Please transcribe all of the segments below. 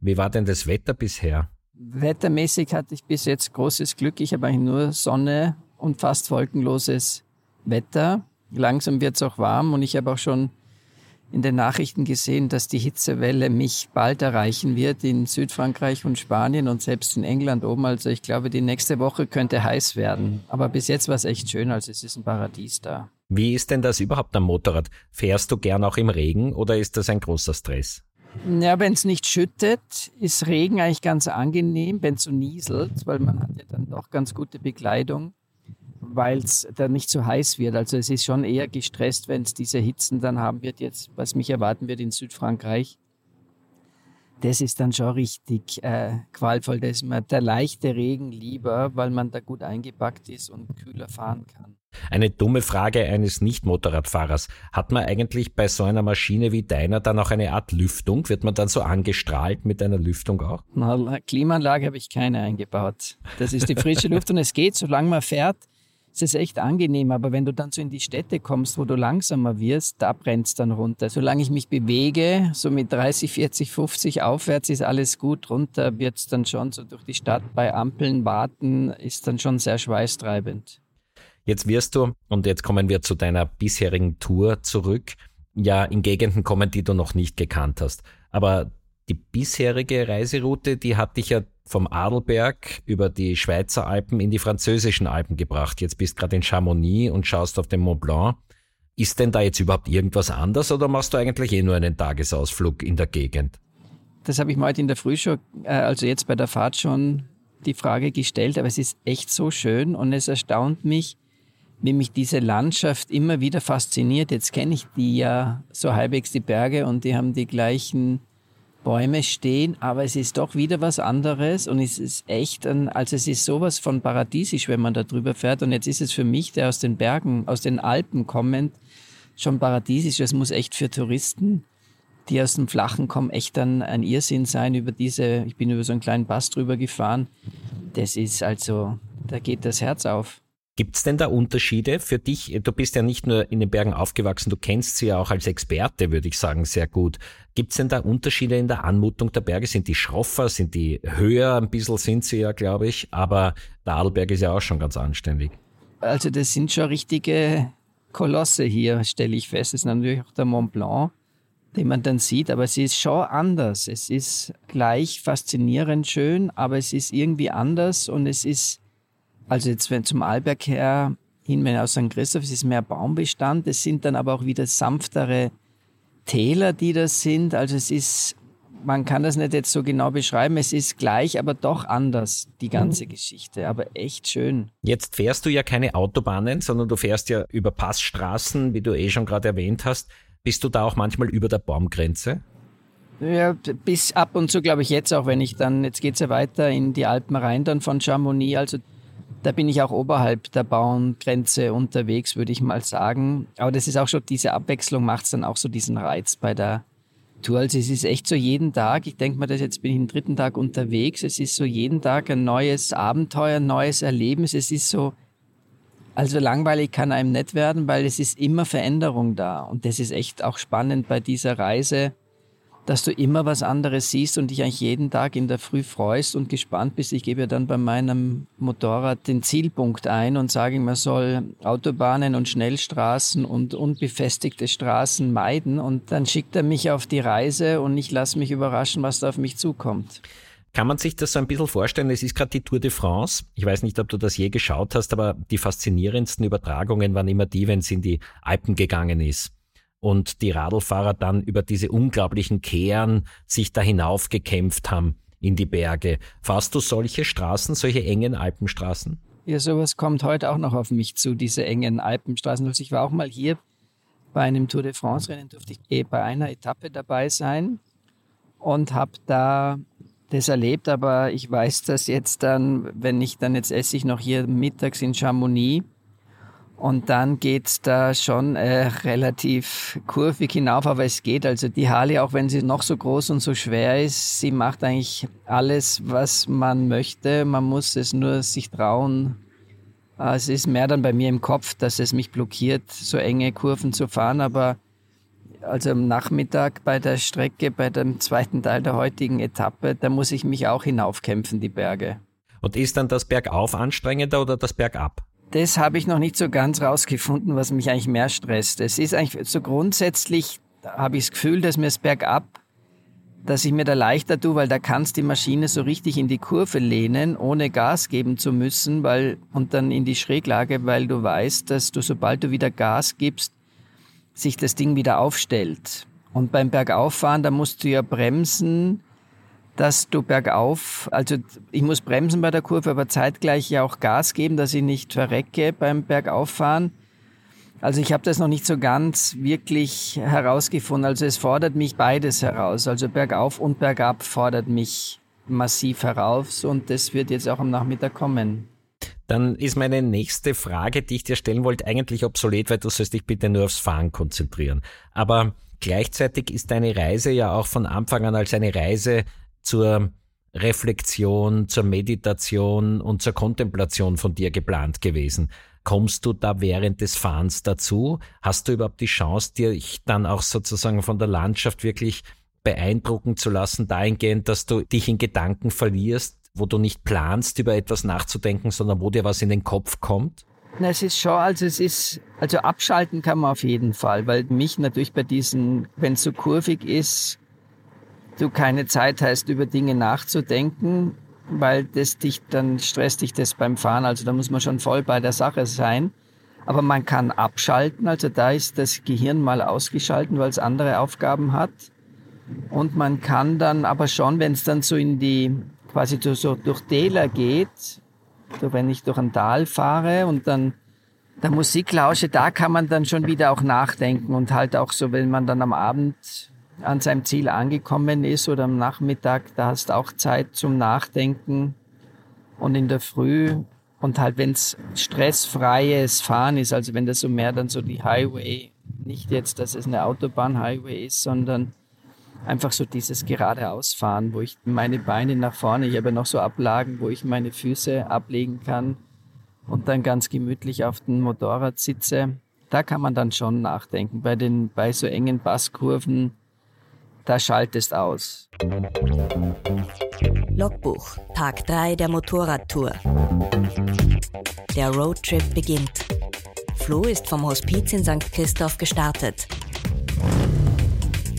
wie war denn das Wetter bisher? Wettermäßig hatte ich bis jetzt großes Glück. Ich habe eigentlich nur Sonne und fast wolkenloses Wetter. Langsam wird es auch warm und ich habe auch schon in den Nachrichten gesehen, dass die Hitzewelle mich bald erreichen wird in Südfrankreich und Spanien und selbst in England oben. Also ich glaube, die nächste Woche könnte heiß werden. Aber bis jetzt war es echt schön, also es ist ein Paradies da. Wie ist denn das überhaupt am Motorrad? Fährst du gern auch im Regen oder ist das ein großer Stress? Ja, wenn es nicht schüttet, ist Regen eigentlich ganz angenehm, wenn es so nieselt, weil man hat ja dann doch ganz gute Bekleidung, weil es dann nicht so heiß wird. Also es ist schon eher gestresst, wenn es diese Hitzen dann haben wird, jetzt, was mich erwarten wird in Südfrankreich. Das ist dann schon richtig äh, qualvoll. Da ist mir der leichte Regen lieber, weil man da gut eingepackt ist und kühler fahren kann. Eine dumme Frage eines Nicht-Motorradfahrers. Hat man eigentlich bei so einer Maschine wie deiner dann auch eine Art Lüftung? Wird man dann so angestrahlt mit einer Lüftung auch? Na, Klimaanlage habe ich keine eingebaut. Das ist die frische Luft und es geht, solange man fährt, ist es echt angenehm. Aber wenn du dann so in die Städte kommst, wo du langsamer wirst, da brennt es dann runter. Solange ich mich bewege, so mit 30, 40, 50 aufwärts, ist alles gut. Runter wird es dann schon so durch die Stadt bei Ampeln warten, ist dann schon sehr schweißtreibend. Jetzt wirst du, und jetzt kommen wir zu deiner bisherigen Tour zurück, ja in Gegenden kommen, die du noch nicht gekannt hast. Aber die bisherige Reiseroute, die hat dich ja vom Adelberg über die Schweizer Alpen in die französischen Alpen gebracht. Jetzt bist gerade in Chamonix und schaust auf den Mont Blanc. Ist denn da jetzt überhaupt irgendwas anders oder machst du eigentlich eh nur einen Tagesausflug in der Gegend? Das habe ich mir heute in der Früh schon, äh, also jetzt bei der Fahrt schon die Frage gestellt, aber es ist echt so schön und es erstaunt mich, wie mich diese Landschaft immer wieder fasziniert. Jetzt kenne ich die ja so halbwegs die Berge und die haben die gleichen Bäume stehen, aber es ist doch wieder was anderes und es ist echt ein, also es ist sowas von paradiesisch, wenn man da drüber fährt und jetzt ist es für mich, der aus den Bergen, aus den Alpen kommend, schon paradiesisch. Es muss echt für Touristen, die aus dem Flachen kommen, echt dann ein Irrsinn sein über diese, ich bin über so einen kleinen Pass drüber gefahren. Das ist also, da geht das Herz auf. Gibt es denn da Unterschiede für dich? Du bist ja nicht nur in den Bergen aufgewachsen, du kennst sie ja auch als Experte, würde ich sagen, sehr gut. Gibt es denn da Unterschiede in der Anmutung der Berge? Sind die schroffer, sind die höher? Ein bisschen sind sie ja, glaube ich. Aber der Adelberg ist ja auch schon ganz anständig. Also das sind schon richtige Kolosse hier, stelle ich fest. Das ist natürlich auch der Mont Blanc, den man dann sieht. Aber es ist schon anders. Es ist gleich faszinierend schön, aber es ist irgendwie anders und es ist also jetzt wenn zum Arlberg her hin, wenn aus St. Christoph, es ist mehr Baumbestand, es sind dann aber auch wieder sanftere Täler, die das sind. Also es ist, man kann das nicht jetzt so genau beschreiben, es ist gleich, aber doch anders, die ganze mhm. Geschichte, aber echt schön. Jetzt fährst du ja keine Autobahnen, sondern du fährst ja über Passstraßen, wie du eh schon gerade erwähnt hast. Bist du da auch manchmal über der Baumgrenze? Ja, bis ab und zu glaube ich jetzt auch, wenn ich dann, jetzt geht es ja weiter in die Alpen rein, dann von Chamonix, also da bin ich auch oberhalb der Baumgrenze unterwegs, würde ich mal sagen. Aber das ist auch schon, diese Abwechslung macht es dann auch so diesen Reiz bei der Tour. Also es ist echt so jeden Tag, ich denke mal, dass jetzt bin ich den dritten Tag unterwegs, es ist so jeden Tag ein neues Abenteuer, ein neues Erlebnis. Es ist so, also langweilig kann einem nicht werden, weil es ist immer Veränderung da. Und das ist echt auch spannend bei dieser Reise. Dass du immer was anderes siehst und dich eigentlich jeden Tag in der Früh freust und gespannt bist. Ich gebe ja dann bei meinem Motorrad den Zielpunkt ein und sage, man soll Autobahnen und Schnellstraßen und unbefestigte Straßen meiden und dann schickt er mich auf die Reise und ich lasse mich überraschen, was da auf mich zukommt. Kann man sich das so ein bisschen vorstellen? Es ist gerade die Tour de France. Ich weiß nicht, ob du das je geschaut hast, aber die faszinierendsten Übertragungen waren immer die, wenn es in die Alpen gegangen ist und die Radlfahrer dann über diese unglaublichen Kehren sich da hinaufgekämpft haben in die Berge. Fahrst du solche Straßen, solche engen Alpenstraßen? Ja, sowas kommt heute auch noch auf mich zu, diese engen Alpenstraßen. Also ich war auch mal hier bei einem Tour de France-Rennen, durfte ich eh bei einer Etappe dabei sein und habe da das erlebt, aber ich weiß das jetzt dann, wenn ich dann jetzt esse ich noch hier mittags in Chamonix und dann geht's da schon äh, relativ kurvig hinauf, aber es geht. Also die Harley, auch wenn sie noch so groß und so schwer ist, sie macht eigentlich alles, was man möchte. Man muss es nur sich trauen. Äh, es ist mehr dann bei mir im Kopf, dass es mich blockiert, so enge Kurven zu fahren, aber also am Nachmittag bei der Strecke, bei dem zweiten Teil der heutigen Etappe, da muss ich mich auch hinaufkämpfen, die Berge. Und ist dann das Bergauf anstrengender oder das Bergab? Das habe ich noch nicht so ganz rausgefunden, was mich eigentlich mehr stresst. Es ist eigentlich so grundsätzlich, habe ich das Gefühl, dass mir das Bergab, dass ich mir da leichter tue, weil da kannst die Maschine so richtig in die Kurve lehnen, ohne Gas geben zu müssen, weil, und dann in die Schräglage, weil du weißt, dass du, sobald du wieder Gas gibst, sich das Ding wieder aufstellt. Und beim Bergauffahren, da musst du ja bremsen, dass du bergauf, also ich muss bremsen bei der Kurve, aber zeitgleich ja auch Gas geben, dass ich nicht verrecke beim Bergauffahren. Also ich habe das noch nicht so ganz wirklich herausgefunden. Also es fordert mich beides heraus. Also bergauf und bergab fordert mich massiv heraus und das wird jetzt auch am Nachmittag kommen. Dann ist meine nächste Frage, die ich dir stellen wollte, eigentlich obsolet, weil du sollst dich bitte nur aufs Fahren konzentrieren. Aber gleichzeitig ist deine Reise ja auch von Anfang an als eine Reise zur Reflexion, zur Meditation und zur Kontemplation von dir geplant gewesen. Kommst du da während des Fahrens dazu? Hast du überhaupt die Chance, dich dann auch sozusagen von der Landschaft wirklich beeindrucken zu lassen, dahingehend, dass du dich in Gedanken verlierst, wo du nicht planst, über etwas nachzudenken, sondern wo dir was in den Kopf kommt? Na, es ist schon, also es ist, also abschalten kann man auf jeden Fall, weil mich natürlich bei diesen, wenn es so kurvig ist, du keine Zeit hast, über Dinge nachzudenken, weil das dich, dann stresst dich das beim Fahren, also da muss man schon voll bei der Sache sein. Aber man kann abschalten, also da ist das Gehirn mal ausgeschalten, weil es andere Aufgaben hat. Und man kann dann aber schon, wenn es dann so in die quasi so durch Täler geht, so wenn ich durch ein Tal fahre und dann der Musik lausche, da kann man dann schon wieder auch nachdenken und halt auch so, wenn man dann am Abend an seinem Ziel angekommen ist oder am Nachmittag, da hast du auch Zeit zum Nachdenken und in der Früh und halt wenn es stressfreies Fahren ist, also wenn das so mehr dann so die Highway, nicht jetzt, dass es eine Autobahn-Highway ist, sondern einfach so dieses geradeausfahren, wo ich meine Beine nach vorne, ich habe noch so Ablagen, wo ich meine Füße ablegen kann und dann ganz gemütlich auf dem Motorrad sitze. Da kann man dann schon nachdenken. Bei den, bei so engen Basskurven, da schaltest aus. Logbuch, Tag 3 der Motorradtour. Der Roadtrip beginnt. Flo ist vom Hospiz in St. Christoph gestartet.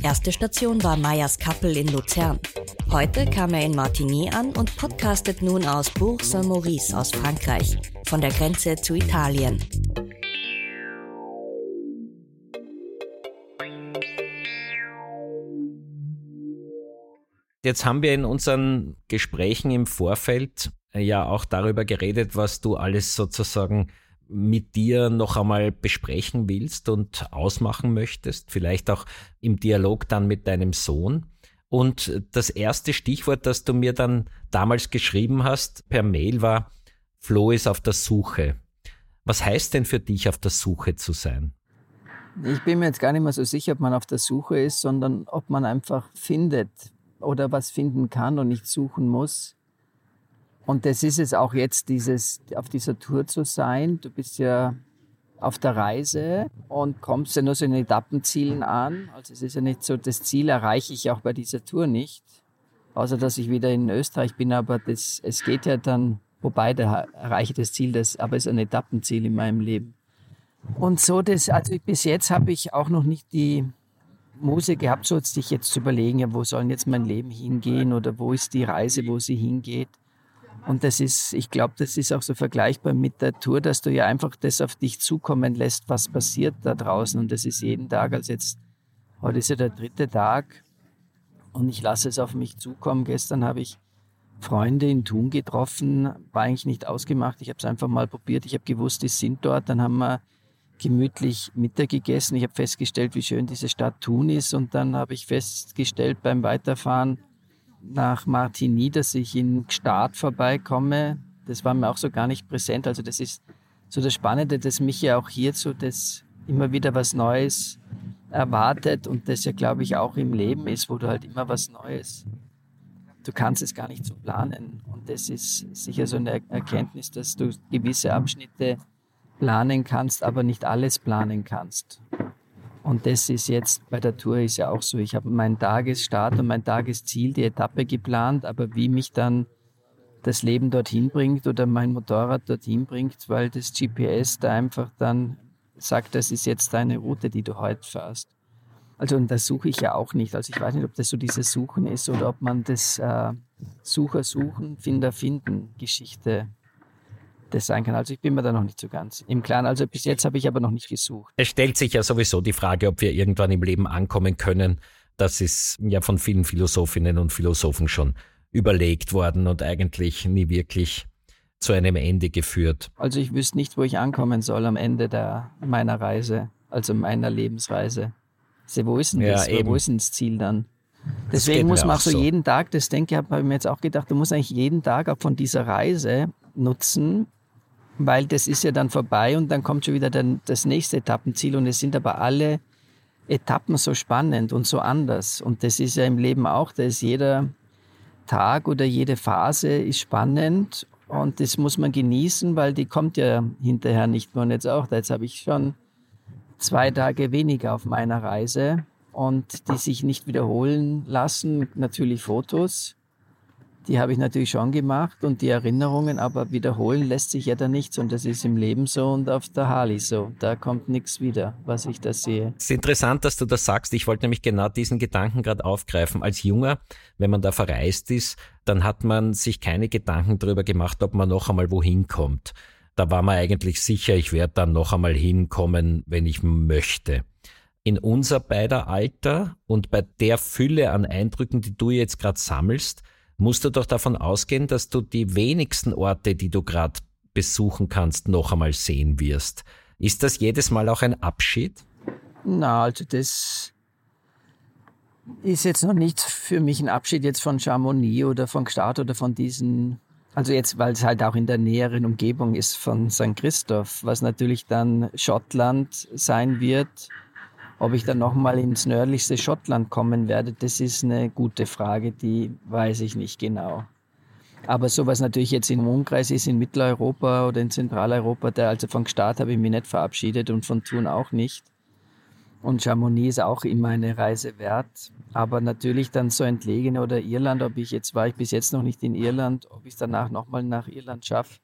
Erste Station war Meyers Kappel in Luzern. Heute kam er in Martigny an und podcastet nun aus Bourg-Saint-Maurice aus Frankreich, von der Grenze zu Italien. Jetzt haben wir in unseren Gesprächen im Vorfeld ja auch darüber geredet, was du alles sozusagen mit dir noch einmal besprechen willst und ausmachen möchtest, vielleicht auch im Dialog dann mit deinem Sohn. Und das erste Stichwort, das du mir dann damals geschrieben hast per Mail war, Flo ist auf der Suche. Was heißt denn für dich, auf der Suche zu sein? Ich bin mir jetzt gar nicht mehr so sicher, ob man auf der Suche ist, sondern ob man einfach findet oder was finden kann und nicht suchen muss. Und das ist es auch jetzt, dieses, auf dieser Tour zu sein. Du bist ja auf der Reise und kommst ja nur so in Etappenzielen an. Also es ist ja nicht so, das Ziel erreiche ich auch bei dieser Tour nicht, außer dass ich wieder in Österreich bin, aber das, es geht ja dann, wobei da erreiche ich das Ziel, das, aber es ist ein Etappenziel in meinem Leben. Und so das, also bis jetzt habe ich auch noch nicht die Muse gehabt, so sich jetzt zu überlegen, ja, wo soll jetzt mein Leben hingehen oder wo ist die Reise, wo sie hingeht. Und das ist, ich glaube, das ist auch so vergleichbar mit der Tour, dass du ja einfach das auf dich zukommen lässt, was passiert da draußen. Und das ist jeden Tag, als jetzt, heute ist ja der dritte Tag und ich lasse es auf mich zukommen. Gestern habe ich Freunde in Thun getroffen, war eigentlich nicht ausgemacht. Ich habe es einfach mal probiert. Ich habe gewusst, die sind dort. Dann haben wir gemütlich Mittag gegessen. Ich habe festgestellt, wie schön diese Stadt Thun ist. Und dann habe ich festgestellt beim Weiterfahren, nach Martigny, dass ich in Gstaad vorbeikomme. Das war mir auch so gar nicht präsent. Also das ist so das Spannende, dass mich ja auch hierzu das immer wieder was Neues erwartet und das ja, glaube ich, auch im Leben ist, wo du halt immer was Neues. Du kannst es gar nicht so planen. Und das ist sicher so eine Erkenntnis, dass du gewisse Abschnitte planen kannst, aber nicht alles planen kannst. Und das ist jetzt bei der Tour ist ja auch so. Ich habe meinen Tagesstart und mein Tagesziel, die Etappe geplant, aber wie mich dann das Leben dorthin bringt oder mein Motorrad dorthin bringt, weil das GPS da einfach dann sagt, das ist jetzt deine Route, die du heute fährst. Also und das suche ich ja auch nicht. Also ich weiß nicht, ob das so dieses Suchen ist oder ob man das äh, Sucher suchen, Finder finden Geschichte das sein kann. Also ich bin mir da noch nicht so ganz im Klaren. Also bis jetzt habe ich aber noch nicht gesucht. Es stellt sich ja sowieso die Frage, ob wir irgendwann im Leben ankommen können. Das ist ja von vielen Philosophinnen und Philosophen schon überlegt worden und eigentlich nie wirklich zu einem Ende geführt. Also ich wüsste nicht, wo ich ankommen soll am Ende der, meiner Reise, also meiner Lebensreise. Also wo ist denn das? Ja, wo ist denn das Ziel dann? Deswegen muss man auch so, jeden Tag, das denke ich, habe ich mir jetzt auch gedacht, du musst eigentlich jeden Tag auch von dieser Reise nutzen, weil das ist ja dann vorbei und dann kommt schon wieder dann das nächste Etappenziel und es sind aber alle Etappen so spannend und so anders. Und das ist ja im Leben auch, da ist jeder Tag oder jede Phase ist spannend und das muss man genießen, weil die kommt ja hinterher nicht mehr. Und jetzt auch, jetzt habe ich schon zwei Tage weniger auf meiner Reise und die sich nicht wiederholen lassen, natürlich Fotos die habe ich natürlich schon gemacht und die Erinnerungen, aber wiederholen lässt sich ja da nichts und das ist im Leben so und auf der Harley so. Da kommt nichts wieder, was ich da sehe. Es ist interessant, dass du das sagst. Ich wollte nämlich genau diesen Gedanken gerade aufgreifen. Als Junger, wenn man da verreist ist, dann hat man sich keine Gedanken darüber gemacht, ob man noch einmal wohin kommt. Da war man eigentlich sicher, ich werde dann noch einmal hinkommen, wenn ich möchte in unser beider Alter und bei der Fülle an Eindrücken, die du jetzt gerade sammelst, musst du doch davon ausgehen, dass du die wenigsten Orte, die du gerade besuchen kannst, noch einmal sehen wirst. Ist das jedes Mal auch ein Abschied? Na, also das ist jetzt noch nicht für mich ein Abschied jetzt von Chamonix oder von Gstaad oder von diesen, also jetzt, weil es halt auch in der näheren Umgebung ist von St. Christoph, was natürlich dann Schottland sein wird ob ich dann nochmal ins nördlichste Schottland kommen werde, das ist eine gute Frage, die weiß ich nicht genau. Aber sowas natürlich jetzt im Umkreis ist, in Mitteleuropa oder in Zentraleuropa, der, also von Start habe ich mich nicht verabschiedet und von Thun auch nicht. Und Chamonix ist auch immer eine Reise wert. Aber natürlich dann so entlegene oder Irland, ob ich jetzt war ich bis jetzt noch nicht in Irland, ob ich es danach nochmal nach Irland schaffe,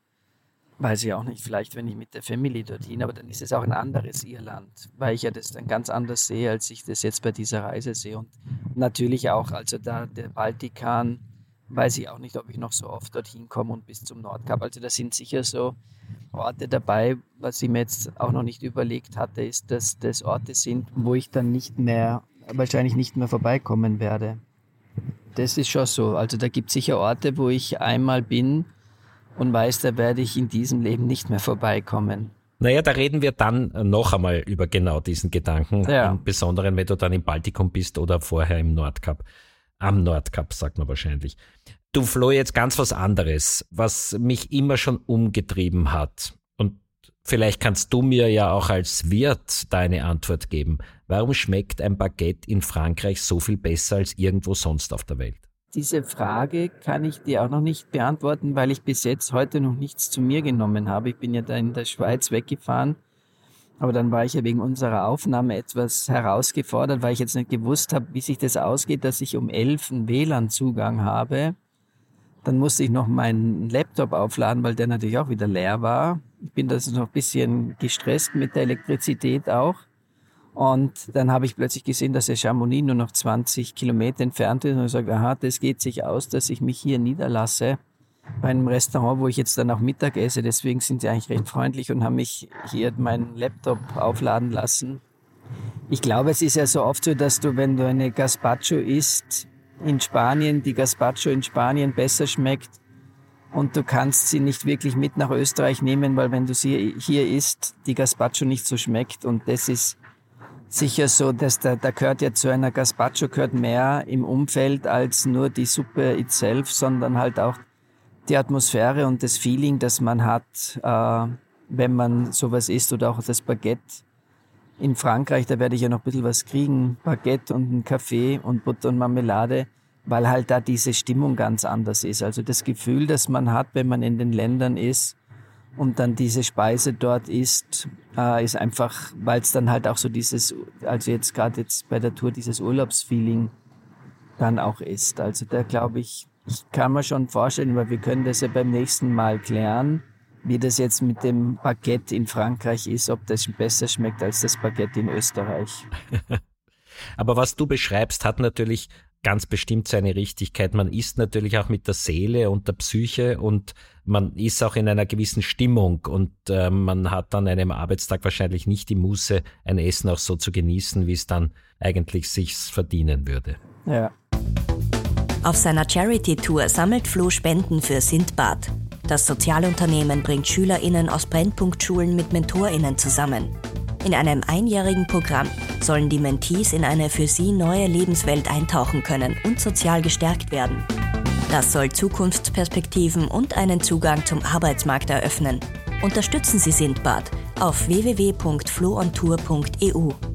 Weiß ich auch nicht, vielleicht wenn ich mit der Family dorthin, aber dann ist es auch ein anderes Irland, weil ich ja das dann ganz anders sehe, als ich das jetzt bei dieser Reise sehe. Und natürlich auch, also da der Baltikan, weiß ich auch nicht, ob ich noch so oft dorthin komme und bis zum Nordkap. Also da sind sicher so Orte dabei, was ich mir jetzt auch noch nicht überlegt hatte, ist, dass das Orte sind, wo ich dann nicht mehr, wahrscheinlich nicht mehr vorbeikommen werde. Das ist schon so. Also da gibt es sicher Orte, wo ich einmal bin, und weiß, da werde ich in diesem Leben nicht mehr vorbeikommen. Naja, da reden wir dann noch einmal über genau diesen Gedanken, ja. im Besonderen, wenn du dann im Baltikum bist oder vorher im Nordkap. Am Nordkap, sagt man wahrscheinlich. Du, Flo, jetzt ganz was anderes, was mich immer schon umgetrieben hat. Und vielleicht kannst du mir ja auch als Wirt deine Antwort geben. Warum schmeckt ein Baguette in Frankreich so viel besser als irgendwo sonst auf der Welt? Diese Frage kann ich dir auch noch nicht beantworten, weil ich bis jetzt heute noch nichts zu mir genommen habe. Ich bin ja da in der Schweiz weggefahren Aber dann war ich ja wegen unserer Aufnahme etwas herausgefordert, weil ich jetzt nicht gewusst habe, wie sich das ausgeht, dass ich um elf einen WLAN-Zugang habe. Dann musste ich noch meinen Laptop aufladen, weil der natürlich auch wieder leer war. Ich bin das noch ein bisschen gestresst mit der Elektrizität auch. Und dann habe ich plötzlich gesehen, dass der Chamonix nur noch 20 Kilometer entfernt ist und ich sage, aha, das geht sich aus, dass ich mich hier niederlasse bei einem Restaurant, wo ich jetzt dann auch Mittag esse. Deswegen sind sie eigentlich recht freundlich und haben mich hier meinen Laptop aufladen lassen. Ich glaube, es ist ja so oft so, dass du, wenn du eine Gazpacho isst in Spanien, die Gazpacho in Spanien besser schmeckt und du kannst sie nicht wirklich mit nach Österreich nehmen, weil wenn du sie hier isst, die Gazpacho nicht so schmeckt und das ist sicher so, dass da, da gehört ja zu einer Gazpacho gehört mehr im Umfeld als nur die Suppe itself, sondern halt auch die Atmosphäre und das Feeling, das man hat, äh, wenn man sowas isst oder auch das Baguette. In Frankreich, da werde ich ja noch ein bisschen was kriegen, Baguette und ein Kaffee und Butter und Marmelade, weil halt da diese Stimmung ganz anders ist. Also das Gefühl, das man hat, wenn man in den Ländern ist, und dann diese Speise dort isst, äh, ist einfach, weil es dann halt auch so dieses, also jetzt gerade jetzt bei der Tour dieses Urlaubsfeeling dann auch ist. Also da glaube ich, ich kann mir schon vorstellen, weil wir können das ja beim nächsten Mal klären, wie das jetzt mit dem Baguette in Frankreich ist, ob das besser schmeckt als das Baguette in Österreich. Aber was du beschreibst, hat natürlich ganz bestimmt seine Richtigkeit. Man ist natürlich auch mit der Seele und der Psyche und man ist auch in einer gewissen Stimmung und äh, man hat an einem Arbeitstag wahrscheinlich nicht die Muße, ein Essen auch so zu genießen, wie es dann eigentlich sich verdienen würde. Ja. Auf seiner Charity-Tour sammelt Flo Spenden für Sindbad. Das Sozialunternehmen bringt SchülerInnen aus Brennpunktschulen mit MentorInnen zusammen. In einem einjährigen Programm sollen die Mentees in eine für sie neue Lebenswelt eintauchen können und sozial gestärkt werden. Das soll Zukunftsperspektiven und einen Zugang zum Arbeitsmarkt eröffnen. Unterstützen Sie Sindbad auf www.floontour.eu.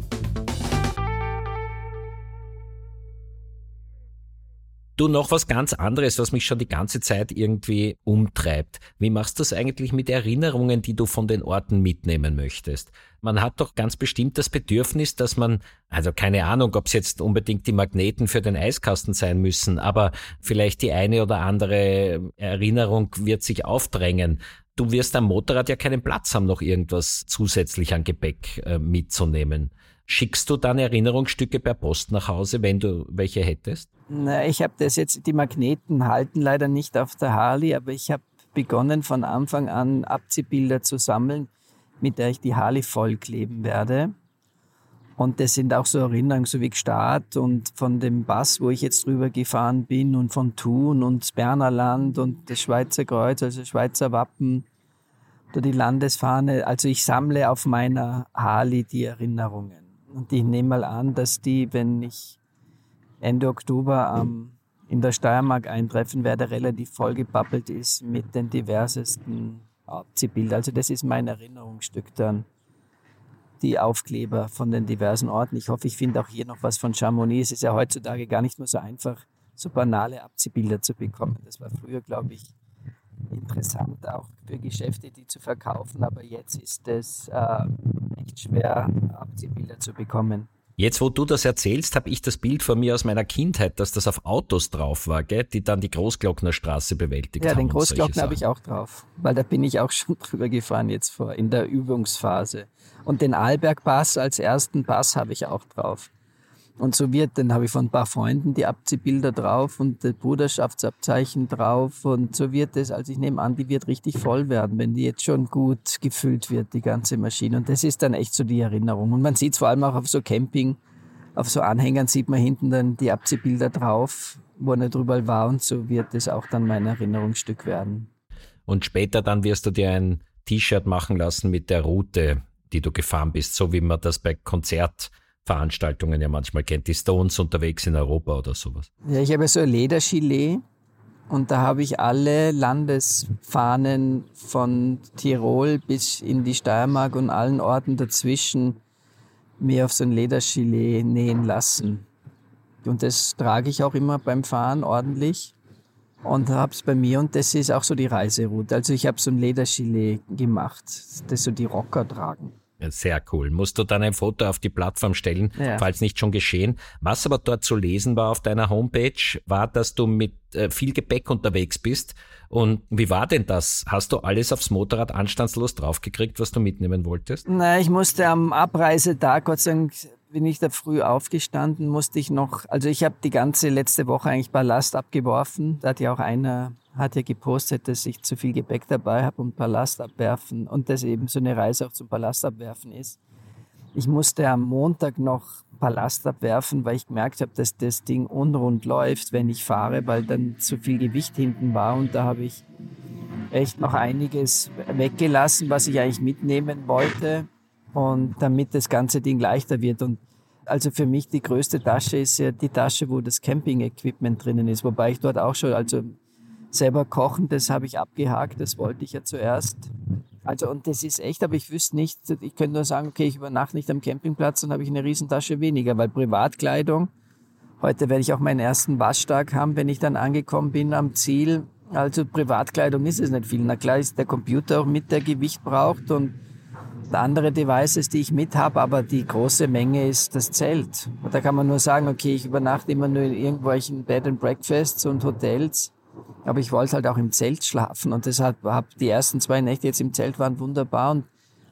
Du, noch was ganz anderes, was mich schon die ganze Zeit irgendwie umtreibt. Wie machst du das eigentlich mit Erinnerungen, die du von den Orten mitnehmen möchtest? Man hat doch ganz bestimmt das Bedürfnis, dass man, also keine Ahnung, ob es jetzt unbedingt die Magneten für den Eiskasten sein müssen, aber vielleicht die eine oder andere Erinnerung wird sich aufdrängen. Du wirst am Motorrad ja keinen Platz haben, noch irgendwas zusätzlich an Gepäck äh, mitzunehmen. Schickst du dann Erinnerungsstücke per Post nach Hause, wenn du welche hättest? Na, ich habe das jetzt, die Magneten halten leider nicht auf der Harley, aber ich habe begonnen von Anfang an Abziehbilder zu sammeln, mit der ich die Harley vollkleben werde. Und das sind auch so Erinnerungen, so wie Gstaad und von dem Bass, wo ich jetzt drüber gefahren bin und von Thun und das Berner Land und das Schweizer Kreuz, also Schweizer Wappen oder die Landesfahne. Also ich sammle auf meiner Harley die Erinnerungen. Und ich nehme mal an, dass die, wenn ich Ende Oktober ähm, in der Steiermark eintreffen werde, relativ vollgepappelt ist mit den diversesten Abziehbildern. Also das ist mein Erinnerungsstück dann. Die Aufkleber von den diversen Orten. Ich hoffe, ich finde auch hier noch was von Chamonix. Es ist ja heutzutage gar nicht mehr so einfach, so banale Abziehbilder zu bekommen. Das war früher, glaube ich, interessant auch für Geschäfte, die zu verkaufen, aber jetzt ist es äh, echt schwer, Abziehbilder zu bekommen. Jetzt, wo du das erzählst, habe ich das Bild von mir aus meiner Kindheit, dass das auf Autos drauf war, gell, die dann die Großglocknerstraße bewältigt ja, haben. Ja, den Großglockner habe ich auch drauf, weil da bin ich auch schon drüber gefahren jetzt vor, in der Übungsphase. Und den Arlberg-Pass als ersten Pass habe ich auch drauf. Und so wird, dann habe ich von ein paar Freunden die Abziehbilder drauf und das Bruderschaftsabzeichen drauf. Und so wird es, also ich nehme an, die wird richtig voll werden, wenn die jetzt schon gut gefüllt wird, die ganze Maschine. Und das ist dann echt so die Erinnerung. Und man sieht es vor allem auch auf so Camping, auf so Anhängern sieht man hinten dann die Abziehbilder drauf, wo er drüber war. Und so wird es auch dann mein Erinnerungsstück werden. Und später dann wirst du dir ein T-Shirt machen lassen mit der Route, die du gefahren bist, so wie man das bei Konzert Veranstaltungen ja manchmal kennt, die Stones unterwegs in Europa oder sowas. Ja, ich habe so ein Ledergilet und da habe ich alle Landesfahnen von Tirol bis in die Steiermark und allen Orten dazwischen mir auf so ein Ledergilet nähen lassen. Und das trage ich auch immer beim Fahren ordentlich und habe es bei mir und das ist auch so die Reiseroute. Also ich habe so ein Ledergilet gemacht, das so die Rocker tragen. Sehr cool. Musst du dann ein Foto auf die Plattform stellen, ja. falls nicht schon geschehen. Was aber dort zu lesen war auf deiner Homepage, war, dass du mit äh, viel Gepäck unterwegs bist. Und wie war denn das? Hast du alles aufs Motorrad anstandslos draufgekriegt, was du mitnehmen wolltest? Na, ich musste am Abreisetag, Gott sei Dank bin ich da früh aufgestanden, musste ich noch, also ich habe die ganze letzte Woche eigentlich Ballast abgeworfen. Da hat ja auch einer hat ja gepostet, dass ich zu viel Gepäck dabei habe und Ballast abwerfen und dass eben so eine Reise auch zum Ballast abwerfen ist. Ich musste am Montag noch Ballast abwerfen, weil ich gemerkt habe, dass das Ding unrund läuft, wenn ich fahre, weil dann zu viel Gewicht hinten war und da habe ich echt noch einiges weggelassen, was ich eigentlich mitnehmen wollte und damit das ganze Ding leichter wird und also für mich die größte Tasche ist ja die Tasche, wo das Camping-Equipment drinnen ist, wobei ich dort auch schon, also selber kochen, das habe ich abgehakt, das wollte ich ja zuerst. Also und das ist echt, aber ich wüsste nicht, ich könnte nur sagen, okay, ich übernachte nicht am Campingplatz, dann habe ich eine Riesentasche weniger, weil Privatkleidung, heute werde ich auch meinen ersten Waschtag haben, wenn ich dann angekommen bin am Ziel. Also Privatkleidung ist es nicht viel. Na klar ist der Computer auch mit, der Gewicht braucht und andere Devices, die ich mit habe, aber die große Menge ist das Zelt. Und da kann man nur sagen, okay, ich übernachte immer nur in irgendwelchen Bed and Breakfasts und Hotels aber ich wollte halt auch im Zelt schlafen und deshalb habe die ersten zwei Nächte jetzt im Zelt waren wunderbar und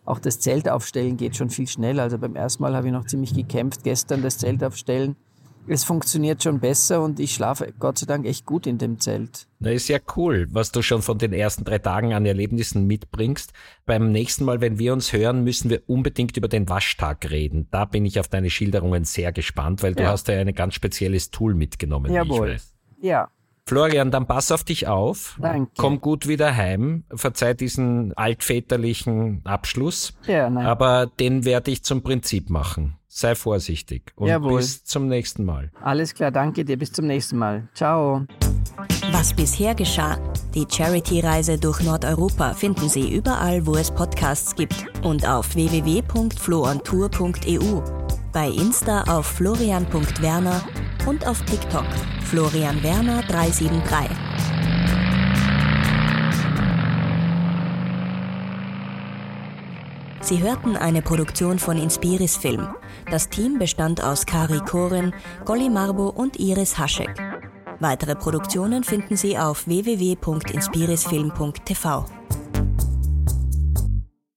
auch das Zelt aufstellen geht schon viel schneller. Also beim ersten Mal habe ich noch ziemlich gekämpft, gestern das Zelt aufstellen. Es funktioniert schon besser und ich schlafe Gott sei Dank echt gut in dem Zelt. Das ist ja cool, was du schon von den ersten drei Tagen an Erlebnissen mitbringst. Beim nächsten Mal, wenn wir uns hören, müssen wir unbedingt über den Waschtag reden. Da bin ich auf deine Schilderungen sehr gespannt, weil du ja. hast ja ein ganz spezielles Tool mitgenommen. Jawohl. Ja, Florian, dann pass auf dich auf. Danke. Komm gut wieder heim. Verzeih diesen altväterlichen Abschluss. Ja, nein. Aber den werde ich zum Prinzip machen. Sei vorsichtig. Und Jawohl. bis zum nächsten Mal. Alles klar, danke dir. Bis zum nächsten Mal. Ciao. Was bisher geschah. Die Charity-Reise durch Nordeuropa finden Sie überall, wo es Podcasts gibt und auf www.floontour.eu. Bei Insta auf florian.werner und auf TikTok Florian Werner 373. Sie hörten eine Produktion von Inspiris Film. Das Team bestand aus Kari Koren, Golly Marbo und Iris Haschek. Weitere Produktionen finden Sie auf www.inspirisfilm.tv.